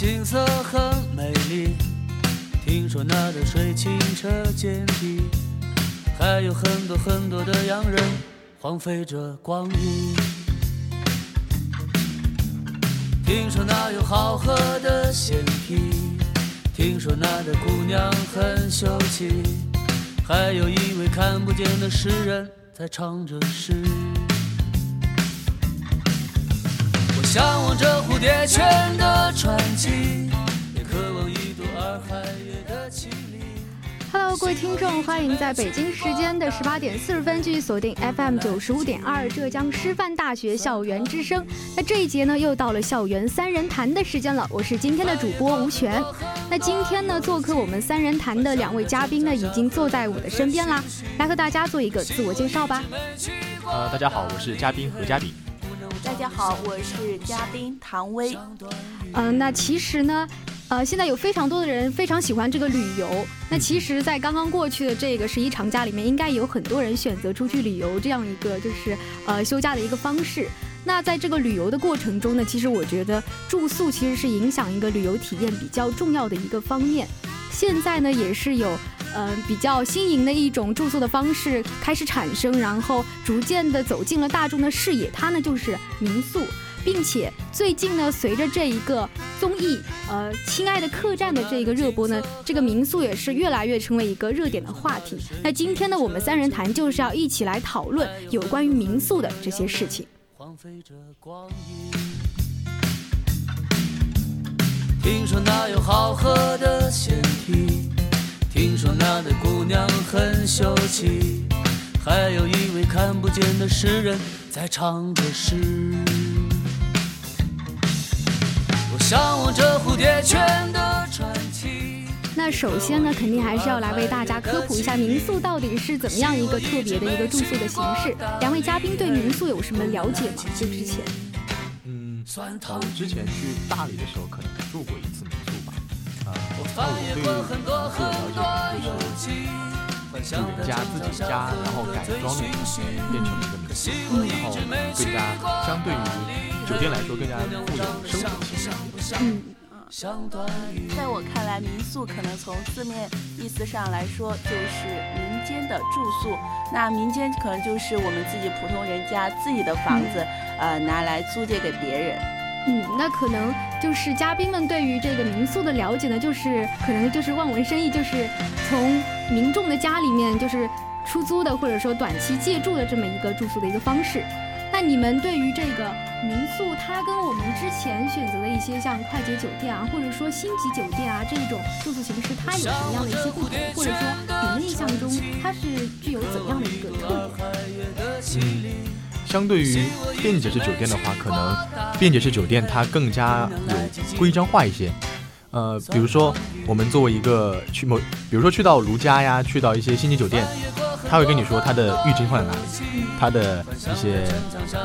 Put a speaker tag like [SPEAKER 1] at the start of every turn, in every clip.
[SPEAKER 1] 景色很美丽，听说那的水清澈见底，还有很多很多的洋人荒废着光阴。听说那有好喝的鲜啤，听说那的姑娘很秀气，还有一位看不见的诗人在唱着诗。向往着蝴蝶泉的传奇，也渴望一朵洱海月的绮丽。
[SPEAKER 2] Hello，各位听众，欢迎在北京时间的十八点四十分继续锁定 FM 九十五点二浙江师范大学校园之声。那这一节呢，又到了校园三人谈的时间了。我是今天的主播吴璇。那今天呢，做客我们三人谈的两位嘉宾呢，已经坐在我的身边啦。来和大家做一个自我介绍吧。
[SPEAKER 3] 呃，大家好，我是嘉宾何嘉炳。
[SPEAKER 4] 大家好，我是嘉宾唐薇。
[SPEAKER 2] 嗯，那其实呢，呃，现在有非常多的人非常喜欢这个旅游。那其实，在刚刚过去的这个十一长假里面，应该有很多人选择出去旅游这样一个就是呃休假的一个方式。那在这个旅游的过程中呢，其实我觉得住宿其实是影响一个旅游体验比较重要的一个方面。现在呢，也是有。嗯，比较新颖的一种住宿的方式开始产生，然后逐渐的走进了大众的视野。它呢就是民宿，并且最近呢，随着这一个综艺呃《亲爱的客栈》的这一个热播呢，这个民宿也是越来越成为一个热点的话题。那今天呢，我们三人谈就是要一起来讨论有关于民宿的这些事情。
[SPEAKER 1] 听说那有好喝的鲜啤。听说那的姑娘很秀气，还有一位看不见的诗人在唱着诗。我向往着蝴蝶泉的传奇。
[SPEAKER 2] 那首先呢，肯定还是要来为大家科普一下民宿到底是怎么样一个特别的一个住宿的形式。两位嘉宾对民宿有什么了解吗？就之前，
[SPEAKER 3] 嗯，我之前去大理的时候可能住过一次民宿对民宿的了解就是住人家自己家，然后改装的变成一个民宿，然后更加相对于酒店来说更加富有生活气息。
[SPEAKER 2] 嗯，
[SPEAKER 4] 在我看来，民宿可能从字面意思上来说就是民间的住宿，那民间可能就是我们自己普通人家自己的房子，呃，拿来租借给别人。
[SPEAKER 2] 嗯，那可能就是嘉宾们对于这个民宿的了解呢，就是可能就是望文生义，就是从民众的家里面就是出租的，或者说短期借住的这么一个住宿的一个方式。那你们对于这个民宿，它跟我们之前选择的一些像快捷酒店啊，或者说星级酒店啊这种住宿形式，它有什么样的一些不同？或者说你们印象中它是具有怎样的一个特点？
[SPEAKER 3] 相对于便捷式酒店的话，可能便捷式酒店它更加有规章化一些。呃，比如说我们作为一个去某，比如说去到如家呀，去到一些星级酒店，他会跟你说他的浴巾放在哪里，他的一些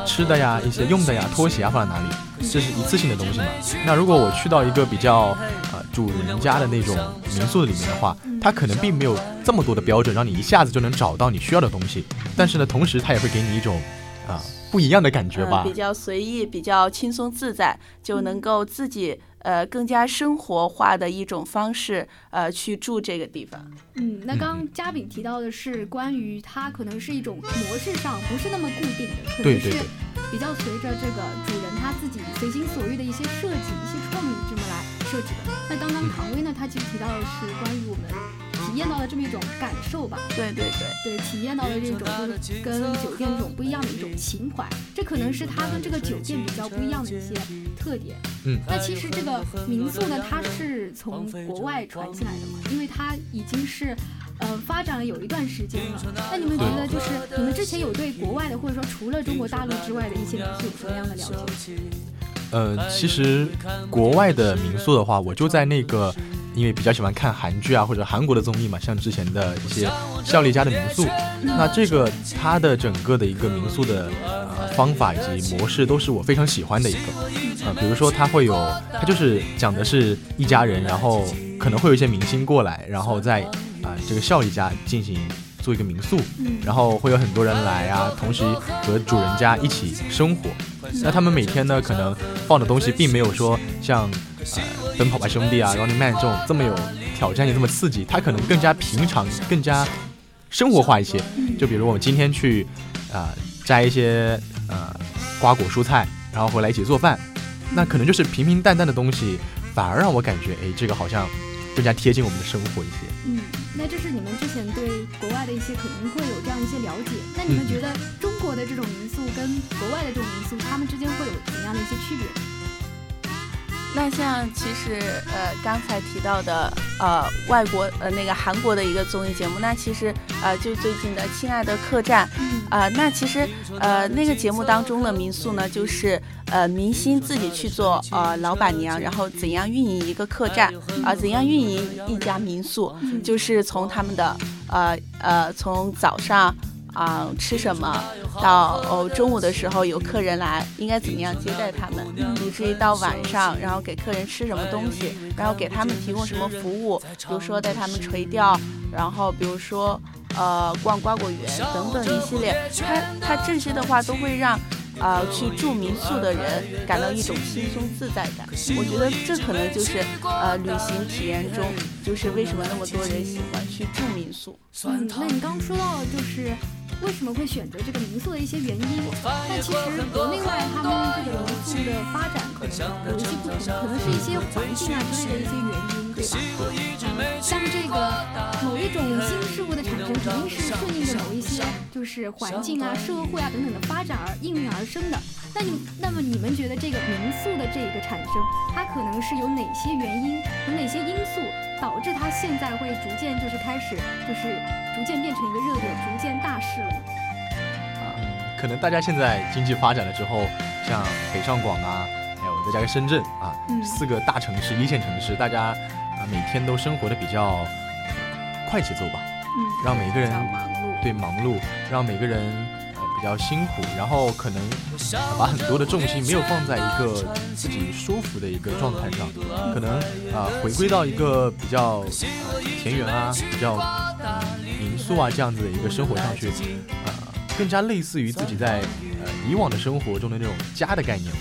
[SPEAKER 3] 吃的呀、一些用的呀、拖鞋啊放在哪里，这是一次性的东西嘛。那如果我去到一个比较呃主人家的那种民宿里面的话，它可能并没有这么多的标准，让你一下子就能找到你需要的东西。但是呢，同时它也会给你一种。啊，不一样的感觉吧。
[SPEAKER 4] 比较随意，比较轻松自在，就能够自己。呃，更加生活化的一种方式，呃，去住这个地方。
[SPEAKER 2] 嗯，那刚刚嘉宾提到的是关于它可能是一种模式上不是那么固定的，可能是比较随着这个主人他自己随心所欲的一些设计、一些创意这么来设置的。那刚刚唐薇呢，他其实提到的是关于我们。体验到了这么一种感受吧，
[SPEAKER 4] 对对
[SPEAKER 2] 对对，体验到了这种就是跟酒店这种不一样的一种情怀，这可能是它跟这个酒店比较不一样的一些特点。
[SPEAKER 3] 嗯，
[SPEAKER 2] 那其实这个民宿呢，它是从国外传进来的嘛，因为它已经是呃发展了有一段时间了。那你们觉得就是你们之前有对国外的或者说除了中国大陆之外的一些民宿有什么样的了解？
[SPEAKER 3] 呃，其实国外的民宿的话，我就在那个。因为比较喜欢看韩剧啊，或者韩国的综艺嘛，像之前的一些效力家的民宿，那这个它的整个的一个民宿的呃方法以及模式都是我非常喜欢的一个，呃，比如说它会有，它就是讲的是一家人，然后可能会有一些明星过来，然后在啊这个效力家进行做一个民宿，然后会有很多人来啊，同时和主人家一起生活，那他们每天呢可能放的东西并没有说像。呃，奔跑吧兄弟啊，Running Man 这种这么有挑战性、这么刺激，它可能更加平常、更加生活化一些。就比如我们今天去啊摘一些呃瓜果蔬菜，然后回来一起做饭，那可能就是平平淡淡的东西，反而让我感觉，哎，这个好像更加贴近我们的生活一些。
[SPEAKER 2] 嗯，那这是你们之前对国外的一些可能会有这样一些了解。那你们觉得中国的这种民宿跟国外的这种民宿，他们之间会有怎么样的一些区别？
[SPEAKER 4] 那像其实呃刚才提到的呃外国呃那个韩国的一个综艺节目，那其实呃就最近的《亲爱的客栈》啊，那其实呃那个节目当中的民宿呢，就是呃明星自己去做呃老板娘，然后怎样运营一个客栈啊，怎样运营一家民宿，就是从他们的呃呃从早上。啊，吃什么？到哦，中午的时候有客人来，应该怎么样接待他们？以至于到晚上，然后给客人吃什么东西，然后给他们提供什么服务？比如说带他们垂钓，然后比如说呃逛瓜果园等等一系列，他他这些的话都会让。啊，去住民宿的人感到一种轻松自在感，我觉得这可能就是呃旅行体验中，就是为什么那么多人喜欢去住民宿。
[SPEAKER 2] 嗯，那你刚说到就是为什么会选择这个民宿的一些原因，但其实国内外他们这个民宿的发展可能有一些不同，可能是一些环境啊之类的一些原因。对吧？嗯，像这个某一种新事物的产生，肯定是顺应着某一些就是环境啊、社会啊等等的发展而应运而生的。那你那么你们觉得这个民宿的这个产生，它可能是有哪些原因、有哪些因素导致它现在会逐渐就是开始就是逐渐变成一个热点、逐渐大势了呢？
[SPEAKER 3] 嗯，可能大家现在经济发展了之后，像北上广啊，还有再加个深圳啊，四个大城市、一线城市，大家。啊，每天都生活的比较快节奏吧，
[SPEAKER 2] 嗯，
[SPEAKER 3] 让每个人
[SPEAKER 4] 忙
[SPEAKER 3] 碌，对忙碌，让每个人比较辛苦，然后可能把很多的重心没有放在一个自己舒服的一个状态上，可能啊回归到一个比较呃田园啊，比较民宿啊这样子的一个生活上去，呃，更加类似于自己在呃以往的生活中的那种家的概念。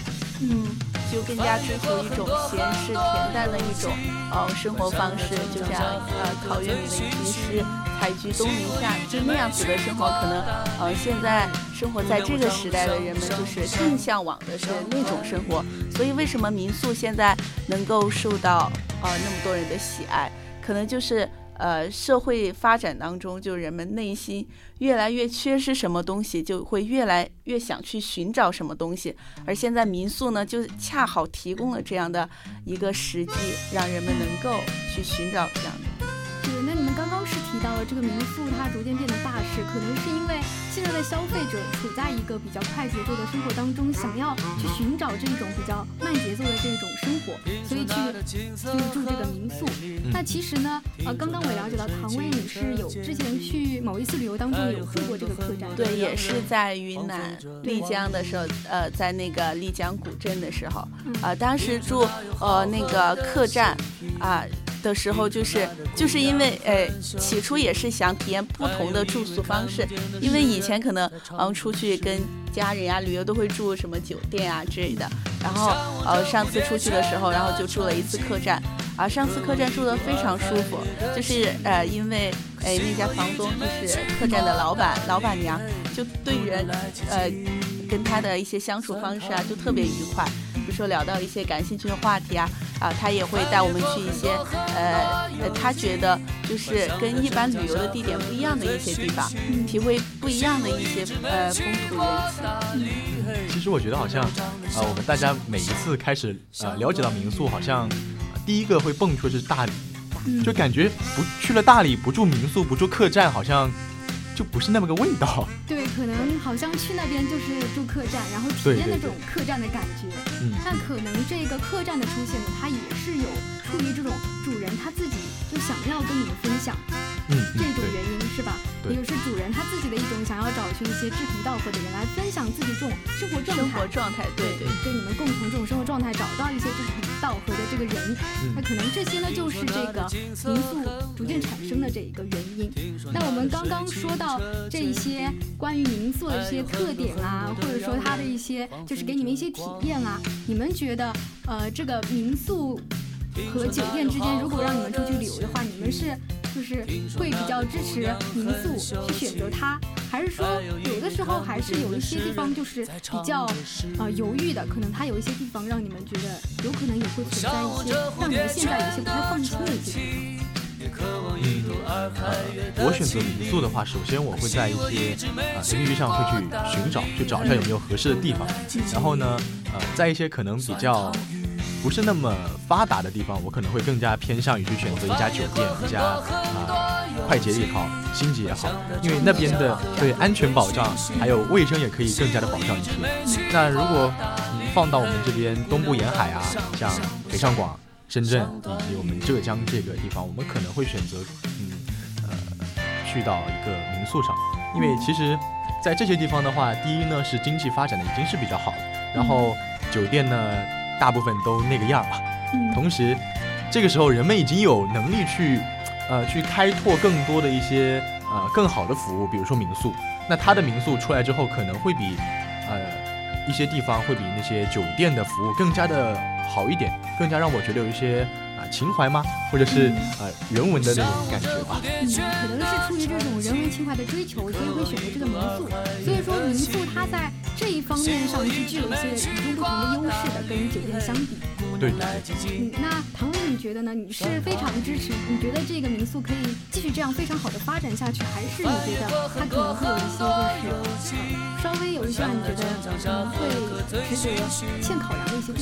[SPEAKER 4] 嗯，就更加追求一种闲适恬淡的一种呃生活方式，就像呃陶渊明的一句诗“采菊东篱下”，就那样子的生活，可能呃现在生活在这个时代的人们就是更向往的是那种生活。所以为什么民宿现在能够受到呃那么多人的喜爱，可能就是。呃，社会发展当中，就人们内心越来越缺失什么东西，就会越来越想去寻找什么东西。而现在民宿呢，就恰好提供了这样的一个时机，让人们能够去寻找这样的。
[SPEAKER 2] 是提到了这个民宿，它逐渐变得大势，可能是因为。现在的消费者处在一个比较快节奏的生活当中，想要去寻找这种比较慢节奏的这种生活，所以去去住这个民宿。那其实呢，呃，刚刚我也了解到唐薇女士有之前去某一次旅游当中有住过这个客栈，
[SPEAKER 4] 对，也是在云南丽江的时候，呃，在那个丽江古镇的时候，啊，当时住呃那个客栈，啊。的时候就是就是因为呃起初也是想体验不同的住宿方式，因为以前可能嗯出去跟家人呀，旅游都会住什么酒店啊之类的。然后呃，上次出去的时候，然后就住了一次客栈，啊，上次客栈住的非常舒服，就是呃，因为哎那家房东就是客栈的老板老板娘，就对人呃跟他的一些相处方式啊，就特别愉快。比如说聊到一些感兴趣的话题啊，啊，他也会带我们去一些呃，他觉得就是跟一般旅游的地点不一样的一些地方，体会不一样的一些呃风土人情。
[SPEAKER 3] 其实我觉得好像，呃，我们大家每一次开始呃了解到民宿，好像第一个会蹦出是大理，就感觉不去了大理不住民宿不住客栈，好像。就不是那么个味道。
[SPEAKER 2] 对，可能好像去那边就是住客栈，然后体验那种客栈的感觉。
[SPEAKER 3] 嗯。
[SPEAKER 2] 但可能这个客栈的出现呢，它也是有出于这种主人他自己就想要跟你们分享，
[SPEAKER 3] 嗯，
[SPEAKER 2] 这种原因是吧？也就是主人他自己的一种想要找寻一些志同道合的人来分享自己这种生活状态。
[SPEAKER 4] 生活状态，对对，
[SPEAKER 2] 跟你们共同这种生活状态，找到一些志同道合的这个人。那可能这些呢，就是这个民宿逐渐产生的这一个原因。那我们刚刚说到这一些关于民宿的一些特点啊，或者说它的一些就是给你们一些体验啊，你们觉得呃这个民宿和酒店之间，如果让你们出去旅游的话，你们是？就是会比较支持民宿去选择它，还是说有的时候还是有一些地方就是比较呃犹豫的，可能它有一些地方让你们觉得有可能也会存在一些让你们现在有些不太放心的一些地方。
[SPEAKER 3] 嗯，我选择民宿的话，首先我会在一些啊 APP 上会去寻找，去找一下有没有合适的地方，然后呢，呃，在一些可能比较。不是那么发达的地方，我可能会更加偏向于去选择一家酒店，一家啊快捷也好，星级也好，因为那边的对安全保障还有卫生也可以更加的保障一些。那如果放到我们这边东部沿海啊，像北上广、深圳以及我们浙江这个地方，我们可能会选择嗯呃去到一个民宿上，因为其实，在这些地方的话，第一呢是经济发展的已经是比较好了，然后酒店呢。大部分都那个样吧。同时，这个时候人们已经有能力去，呃，去开拓更多的一些呃更好的服务，比如说民宿。那他的民宿出来之后，可能会比呃一些地方会比那些酒店的服务更加的好一点，更加让我觉得有一些啊。情怀吗？或者是呃人文的那种感觉吧？
[SPEAKER 2] 嗯，可能是出于这种人文情怀的追求，所以会选择这个民宿。所以说，民宿它在这一方面上是具有一些与众不同的优势的，跟酒店相比。
[SPEAKER 3] 对。
[SPEAKER 2] 嗯，那唐薇，你觉得呢？你是非常支持？你觉得这个民宿可以继续这样非常好的发展下去，还是你觉得它可能会有一些就是稍微有一些你觉得可能会值得欠考量的一些地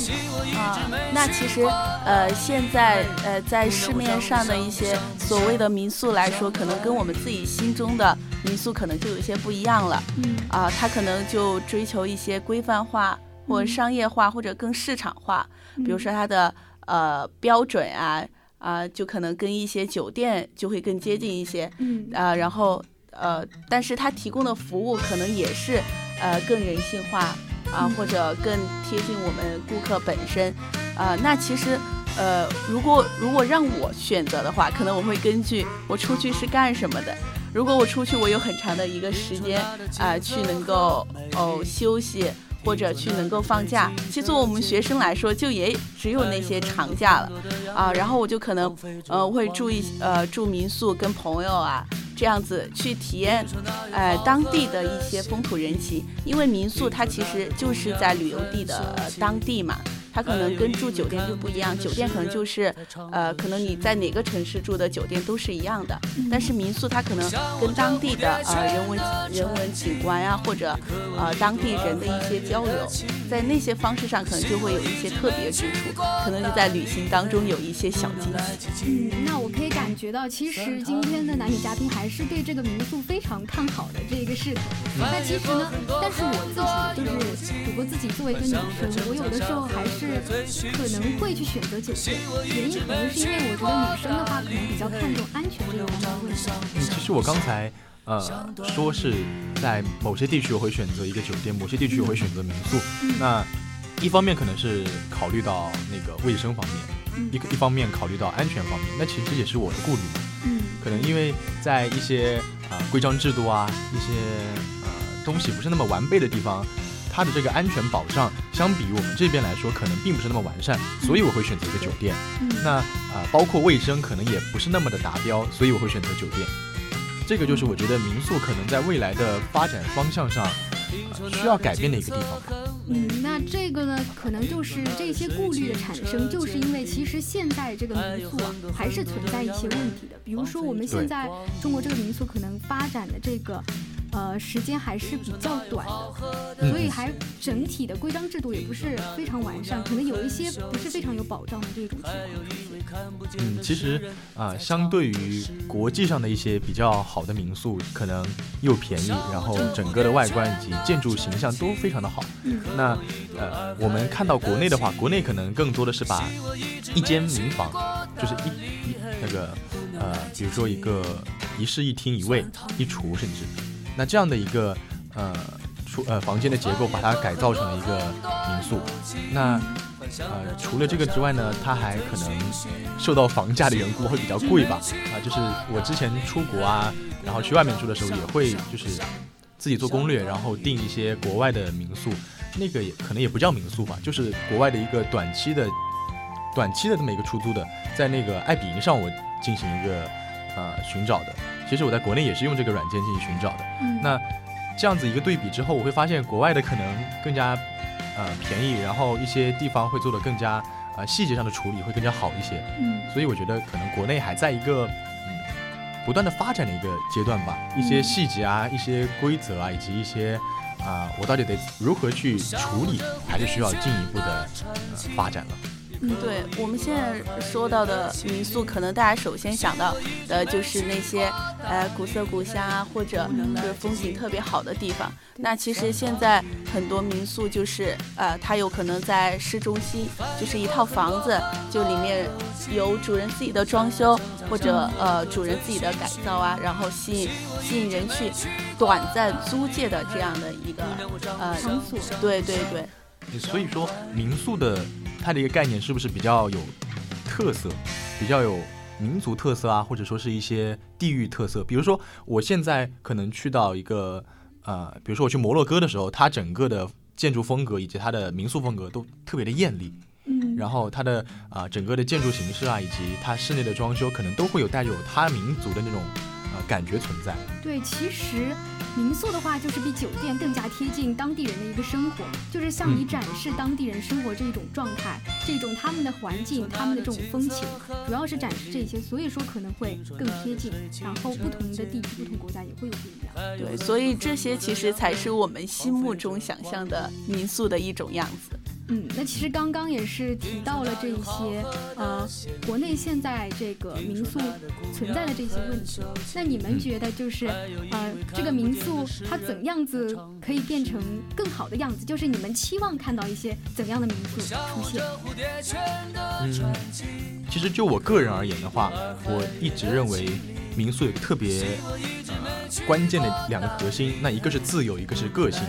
[SPEAKER 2] 方
[SPEAKER 4] 啊？那其实呃现在。呃，在市面上的一些所谓的民宿来说，可能跟我们自己心中的民宿可能就有一些不一样了。
[SPEAKER 2] 嗯
[SPEAKER 4] 啊，它可能就追求一些规范化，或者商业化，或者更市场化。比如说它的呃标准啊啊，就可能跟一些酒店就会更接近一些。
[SPEAKER 2] 嗯
[SPEAKER 4] 啊，然后呃，但是它提供的服务可能也是呃更人性化啊，或者更贴近我们顾客本身啊。那其实。呃，如果如果让我选择的话，可能我会根据我出去是干什么的。如果我出去，我有很长的一个时间啊，去能够哦休息或者去能够放假。其实作为我们学生来说，就也只有那些长假了啊。然后我就可能呃会住一呃住民宿，跟朋友啊这样子去体验呃当地的一些风土人情。因为民宿它其实就是在旅游地的当地嘛。它可能跟住酒店就不一样，酒店可能就是，呃，可能你在哪个城市住的酒店都是一样的，但是民宿它可能跟当地的呃人文人文景观呀，或者呃当地人的一些交流，在那些方式上可能就会有一些特别之处，可能就在旅行当中有一些小惊喜。
[SPEAKER 2] 嗯，那我可以感觉到，其实今天的男女嘉宾还是对这个民宿非常看好的这一个势头。那其实呢，但是我自己就是主播自己作为一个女生，我有的时候还是。是可能会去选择酒店，原因可能是因为我觉得女生的话可能比较看重安全这个方面。
[SPEAKER 3] 嗯，其实我刚才呃说是在某些地区我会选择一个酒店，某些地区我会选择民宿。那一方面可能是考虑到那个卫生方面，一一方面考虑到安全方面，那其实也是我的顾虑嘛。
[SPEAKER 2] 嗯，
[SPEAKER 3] 可能因为在一些啊规章制度啊一些呃东西不是那么完备的地方。它的这个安全保障相比于我们这边来说，可能并不是那么完善，所以我会选择一个酒店。
[SPEAKER 2] 嗯
[SPEAKER 3] 那啊、包括卫生可能也不是那么的达标，所以我会选择酒店。这个就是我觉得民宿可能在未来的发展方向上、呃需要改变的一个地方吧。
[SPEAKER 2] 嗯，那这个呢，可能就是这些顾虑的产生，就是因为其实现在这个民宿啊，还是存在一些问题的。比如说，我们现在中国这个民宿可能发展的这个。呃，时间还是比较短的，
[SPEAKER 3] 嗯
[SPEAKER 2] 所以还整体的规章制度也不是非常完善，可能有一些不是非常有保障的这种情况。
[SPEAKER 3] 嗯，其实啊、相对于国际上的一些比较好的民宿，可能又便宜，然后整个的外观以及建筑形象都非常的好。
[SPEAKER 2] 嗯
[SPEAKER 3] 那呃，我们看到国内的话，国内可能更多的是把一间民房，就是一一那个呃，比如说一个一室一厅一卫一厨，甚至那这样的一个呃出呃房间的结构，把它改造成了一个民宿。那呃，除了这个之外呢，它还可能受到房价的缘故会比较贵吧。啊、就是我之前出国啊，然后去外面住的时候，也会就是自己做攻略，然后订一些国外的民宿，那个也可能也不叫民宿吧，就是国外的一个短期的短期的这么一个出租的，在那个爱彼迎上我进行一个呃寻找的。其实我在国内也是用这个软件进行寻找的。
[SPEAKER 2] 嗯，
[SPEAKER 3] 那这样子一个对比之后，我会发现国外的可能更加呃便宜，然后一些地方会做的更加呃细节上的处理会更加好一些。
[SPEAKER 2] 嗯
[SPEAKER 3] 所以我觉得可能国内还在一个嗯不断的发展的一个阶段吧，一些细节啊、一些规则啊，以及一些啊、我到底得如何去处理，还是需要进一步的、呃、发展了。
[SPEAKER 2] 嗯
[SPEAKER 4] 对我们现在说到的民宿，可能大家首先想到的就是那些呃古色古香啊，或者就是风景特别好的地方。那其实现在很多民宿就是呃，它有可能在市中心，就是一套房子，就里面有主人自己的装修，或者呃主人自己的改造啊，然后吸引吸引人去短暂租借的这样的一个呃
[SPEAKER 2] 场所。
[SPEAKER 4] 对对对。
[SPEAKER 3] 所以说，民宿的它的一个概念是不是比较有特色，比较有民族特色啊，或者说是一些地域特色？比如说，我现在可能去到一个呃，比如说我去摩洛哥的时候，它整个的建筑风格以及它的民宿风格都特别的艳丽，
[SPEAKER 2] 嗯，
[SPEAKER 3] 然后它的啊、整个的建筑形式啊，以及它室内的装修，可能都会有带有它民族的那种呃感觉存在。
[SPEAKER 2] 对，其实民宿的话，就是比酒店更加贴近当地人的一个生活，就是向你展示当地人生活这一种状态，这种他们的环境、他们的这种风情，主要是展示这些，所以说可能会更贴近。然后不同的地区、不同国家也会有不一样。
[SPEAKER 4] 对，所以这些其实才是我们心目中想象的民宿的一种样子。
[SPEAKER 2] 嗯，那其实刚刚也是提到了这一些，呃，国内现在这个民宿存在的这些问题。那你们觉得就是，呃，这个民宿它怎样子可以变成更好的样子？就是你们期望看到一些怎样的民宿出现？
[SPEAKER 3] 嗯，其实就我个人而言的话，我一直认为民宿有个特别呃关键的两个核心，那一个是自由，一个是个性。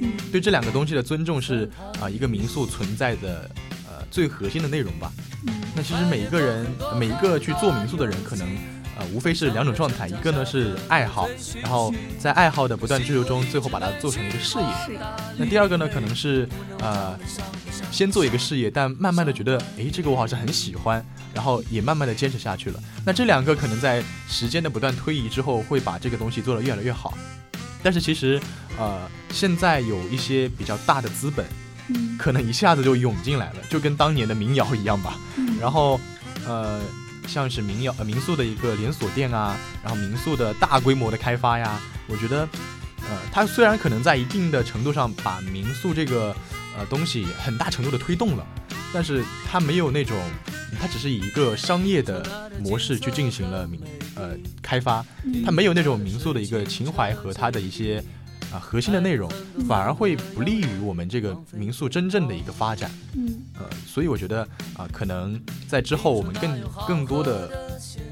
[SPEAKER 2] 嗯
[SPEAKER 3] 对这两个东西的尊重是啊、一个民宿存在的呃最核心的内容吧。
[SPEAKER 2] 嗯
[SPEAKER 3] 那其实每一个人，每一个去做民宿的人，可能呃无非是两种状态，一个呢是爱好，然后在爱好的不断追求中，最后把它做成一个事业。那第二个呢，可能是呃，先做一个事业，但慢慢的觉得，诶，这个我好像很喜欢，然后也慢慢的坚持下去了。那这两个可能在时间的不断推移之后，会把这个东西做得越来越好。但是其实，呃，现在有一些比较大的资本，
[SPEAKER 2] 嗯
[SPEAKER 3] 可能一下子就涌进来了，就跟当年的民谣一样吧。
[SPEAKER 2] 嗯
[SPEAKER 3] 然后，呃，像是民谣呃民宿的一个连锁店啊，然后民宿的大规模的开发呀，我觉得，呃，它虽然可能在一定的程度上把民宿这个呃东西很大程度的推动了，但是它没有那种，它只是以一个商业的模式去进行了民呃开发，它没有那种民宿的一个情怀和它的一些。啊，核心的内容反而会不利于我们这个民宿真正的一个发展。
[SPEAKER 2] 嗯
[SPEAKER 3] 呃，所以我觉得啊、可能在之后我们更更多的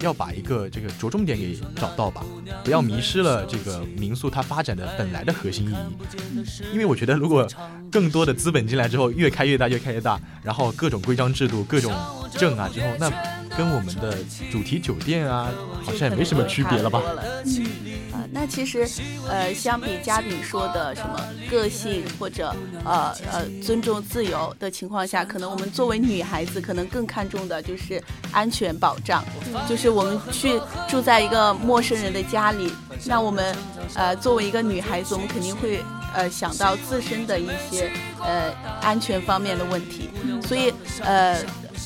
[SPEAKER 3] 要把一个这个着重点给找到吧，不要迷失了这个民宿它发展的本来的核心意义。因为我觉得，如果更多的资本进来之后，越开越大，越开越大，然后各种规章制度、各种证啊之后，那跟我们的主题酒店啊，好像也没什么区别了吧？
[SPEAKER 4] 嗯，啊，那其实，呃，相比嘉宾说的什么个性或者呃呃尊重自由的情况下，可能我们作为女孩子，可能更看重的就是安全保障，就是我们去住在一个陌生人的家里，那我们呃作为一个女孩子，我们肯定会呃想到自身的一些呃安全方面的问题，所以呃。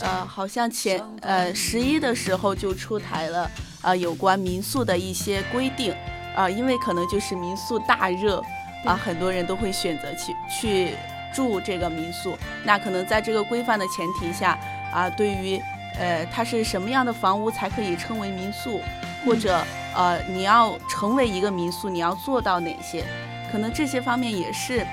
[SPEAKER 4] 呃，好像前呃十一的时候就出台了呃有关民宿的一些规定，啊，因为可能就是民宿大热，啊，很多人都会选择去去住这个民宿。那可能在这个规范的前提下，啊，对于呃它是什么样的房屋才可以称为民宿，或者呃你要成为一个民宿，你要做到哪些？可能这些方面也是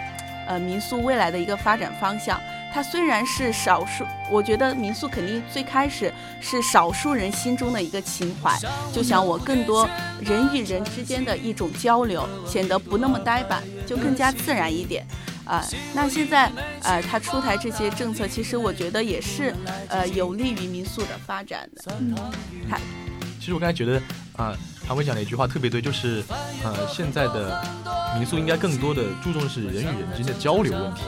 [SPEAKER 4] 呃民宿未来的一个发展方向。它虽然是少数，我觉得民宿肯定最开始是少数人心中的一个情怀，就想我更多人与人之间的一种交流，显得不那么呆板，就更加自然一点。啊，那现在呃，他出台这些政策，其实我觉得也是呃有利于民宿的发展的。嗯，
[SPEAKER 3] 它其实我刚才觉得啊，唐伟讲的一句话特别对，就是呃现在的民宿应该更多的注重是人与人之间的交流问题。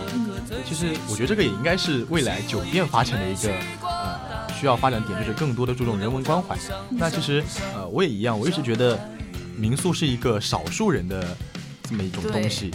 [SPEAKER 3] 其实我觉得这个也应该是未来酒店发展的一个呃需要发展点，就是更多的注重人文关怀。那其实呃我也一样，我一直觉得民宿是一个少数人的这么一种东西，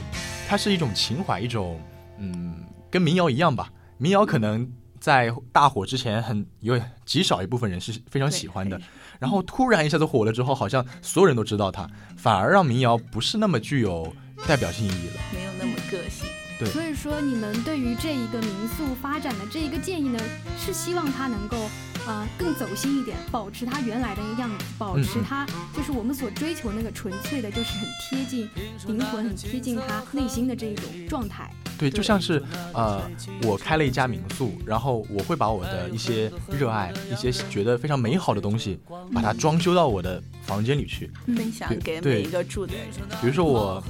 [SPEAKER 3] 它是一种情怀，一种嗯跟民谣一样吧。民谣可能在大火之前很有极少一部分人是非常喜欢的，然后突然一下子火了之后，好像所有人都知道它，反而让民谣不是那么具有代表性意义了，
[SPEAKER 4] 没有那么个性。对。
[SPEAKER 2] 所以说，你们对于这一个民宿发展的这一个建议呢，是希望它能够，呃，更走心一点，保持它原来的那个样子，保持它就是我们所追求那个纯粹的，就是很贴近灵魂、很贴近他内心的这一种状态。
[SPEAKER 3] 对，就像是呃，我开了一家民宿，然后我会把我的一些热爱、一些觉得非常美好的东西，把它装修到我的房间里去，
[SPEAKER 4] 分享给每一个住的人。
[SPEAKER 3] 比如说我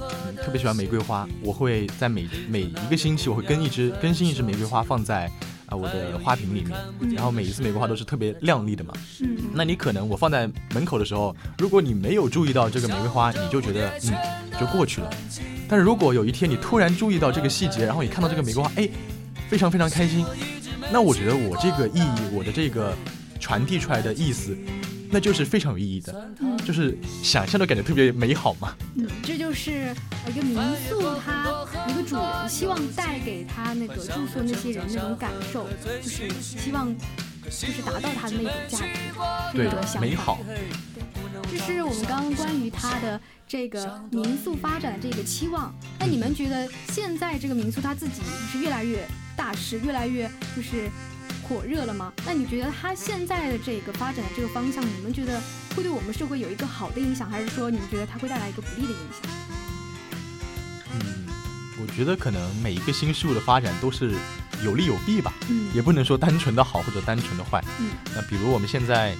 [SPEAKER 3] 特别喜欢玫瑰花，我会在每每一个星期，我会跟一支更新一支玫瑰花放在啊我的花瓶里面，然后每一次玫瑰花都是特别亮丽的嘛。嗯，那你可能我放在门口的时候，如果你没有注意到这个玫瑰花，你就觉得嗯就过去了。但是如果有一天你突然注意到这个细节，然后你看到这个玫瑰花，哎，非常非常开心，那我觉得我这个意义，我的这个传递出来的意思，那就是非常有意义的，就是想象的感觉特别美好嘛。
[SPEAKER 2] 嗯，这就是一个民宿，它一个主人希望带给他那个住宿那些人那种感受，就是希望就是达到他的那种价值，
[SPEAKER 3] 对，
[SPEAKER 2] 美
[SPEAKER 3] 好。
[SPEAKER 2] 这是我们刚刚关于他的。这个民宿发展的这个期望，那你们觉得现在这个民宿它自己是越来越大势，越来越就是火热了吗？那你觉得它现在的这个发展的这个方向，你们觉得会对我们社会有一个好的影响，还是说你们觉得它会带来一个不利的影响？
[SPEAKER 3] 嗯，我觉得可能每一个新事物的发展都是有利有弊吧，嗯，也不能说单纯的好或者单纯的坏，嗯，那比如我们现在。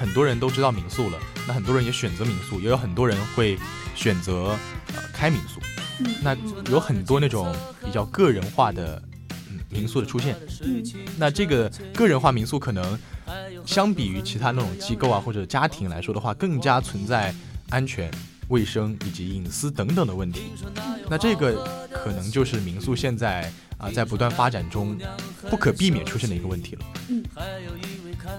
[SPEAKER 3] 很多人都知道民宿了，那很多人也选择民宿，也有很多人会选择呃开民宿。那有很多那种比较个人化的民宿的出现。那这个个人化民宿可能相比于其他那种机构啊或者家庭来说的话，更加存在安全、卫生以及隐私等等的问题。那这个可能就是民宿现在啊在不断发展中不可避免出现的一个问题了。嗯。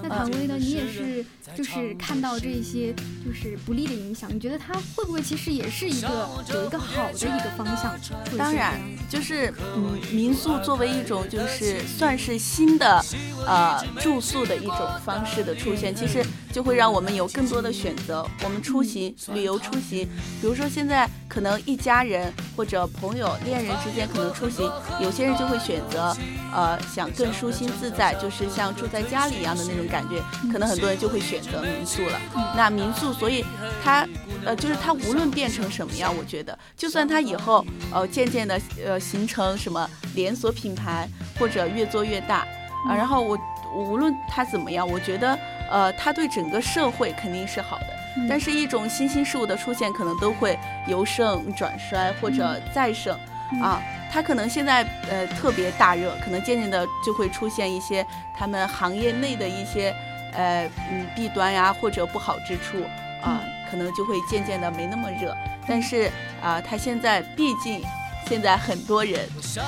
[SPEAKER 2] 那唐薇呢？你也是，就是看到这些就是不利的影响，你觉得它会不会其实也是一个有一个好的一个方向？
[SPEAKER 4] 当然，就是嗯，民宿作为一种就是算是新的呃住宿的一种方式的出现，其实就会让我们有更多的选择。我们出行旅游出行，比如说现在可能一家人或者朋友恋人之间可能出行，有些人就会选择呃想更舒心自在，就是像住在家里一样的那种。感觉可能很多人就会选择民宿了。那民宿，所以它，呃，就是它无论变成什么样，我觉得，就算它以后，呃，渐渐的，呃，形成什么连锁品牌或者越做越大，啊，然后我无论它怎么样，我觉得，呃，它对整个社会肯定是好的。但是，一种新兴事物的出现，可能都会由盛转衰或者再盛，啊。它可能现在呃特别大热，可能渐渐的就会出现一些他们行业内的一些呃嗯弊端呀或者不好之处啊，可能就会渐渐的没那么热。但是啊，它现在毕竟现在很多人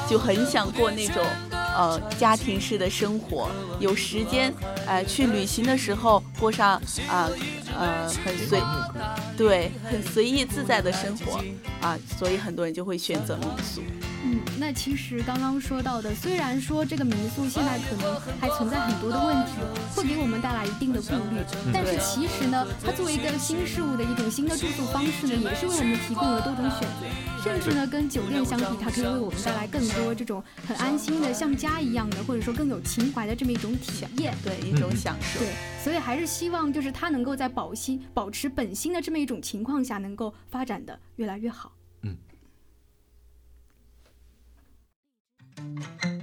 [SPEAKER 4] 就很想过那种呃家庭式的生活，有时间呃去旅行的时候过上啊呃很随对很随意自在的生活啊，所以很多人就会选择民宿。
[SPEAKER 2] 嗯，那其实刚刚说到的，虽然说这个民宿现在可能还存在很多的问题，会给我们带来一定的顾虑，但是其实呢，它作为一个新事物的一种新的住宿方式呢，也是为我们提供了多种选择，甚至呢，跟酒店相比，它可以为我们带来更多这种很安心的像家一样的，或者说更有情怀的这么一种体验，
[SPEAKER 4] 对一种享受。
[SPEAKER 2] 对，所以还是希望就是它能够在保心、保持本心的这么一种情况下，能够发展的越来越好。Thank you.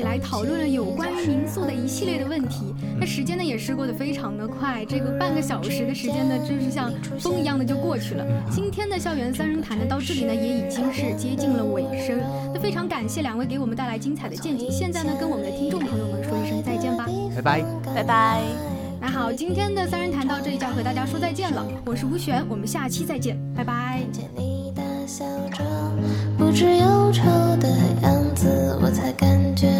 [SPEAKER 2] 起来讨论了有关于民宿的一系列的问题。那时间呢也是过得非常的快，这个半个小时的时间呢，就是像风一样的就过去了。今天的校园三人谈呢，到这里呢也已经是接近了尾声。那非常感谢两位给我们带来精彩的见解。现在呢，跟我们的听众朋友们说一声再见吧，
[SPEAKER 3] 拜拜，
[SPEAKER 4] 拜拜。
[SPEAKER 2] 那好，今天的三人谈到这里就要和大家说再见了。我是吴璇，我们下期再见，拜拜。
[SPEAKER 5] 见你大笑着，不知忧愁的样子，我才感觉到。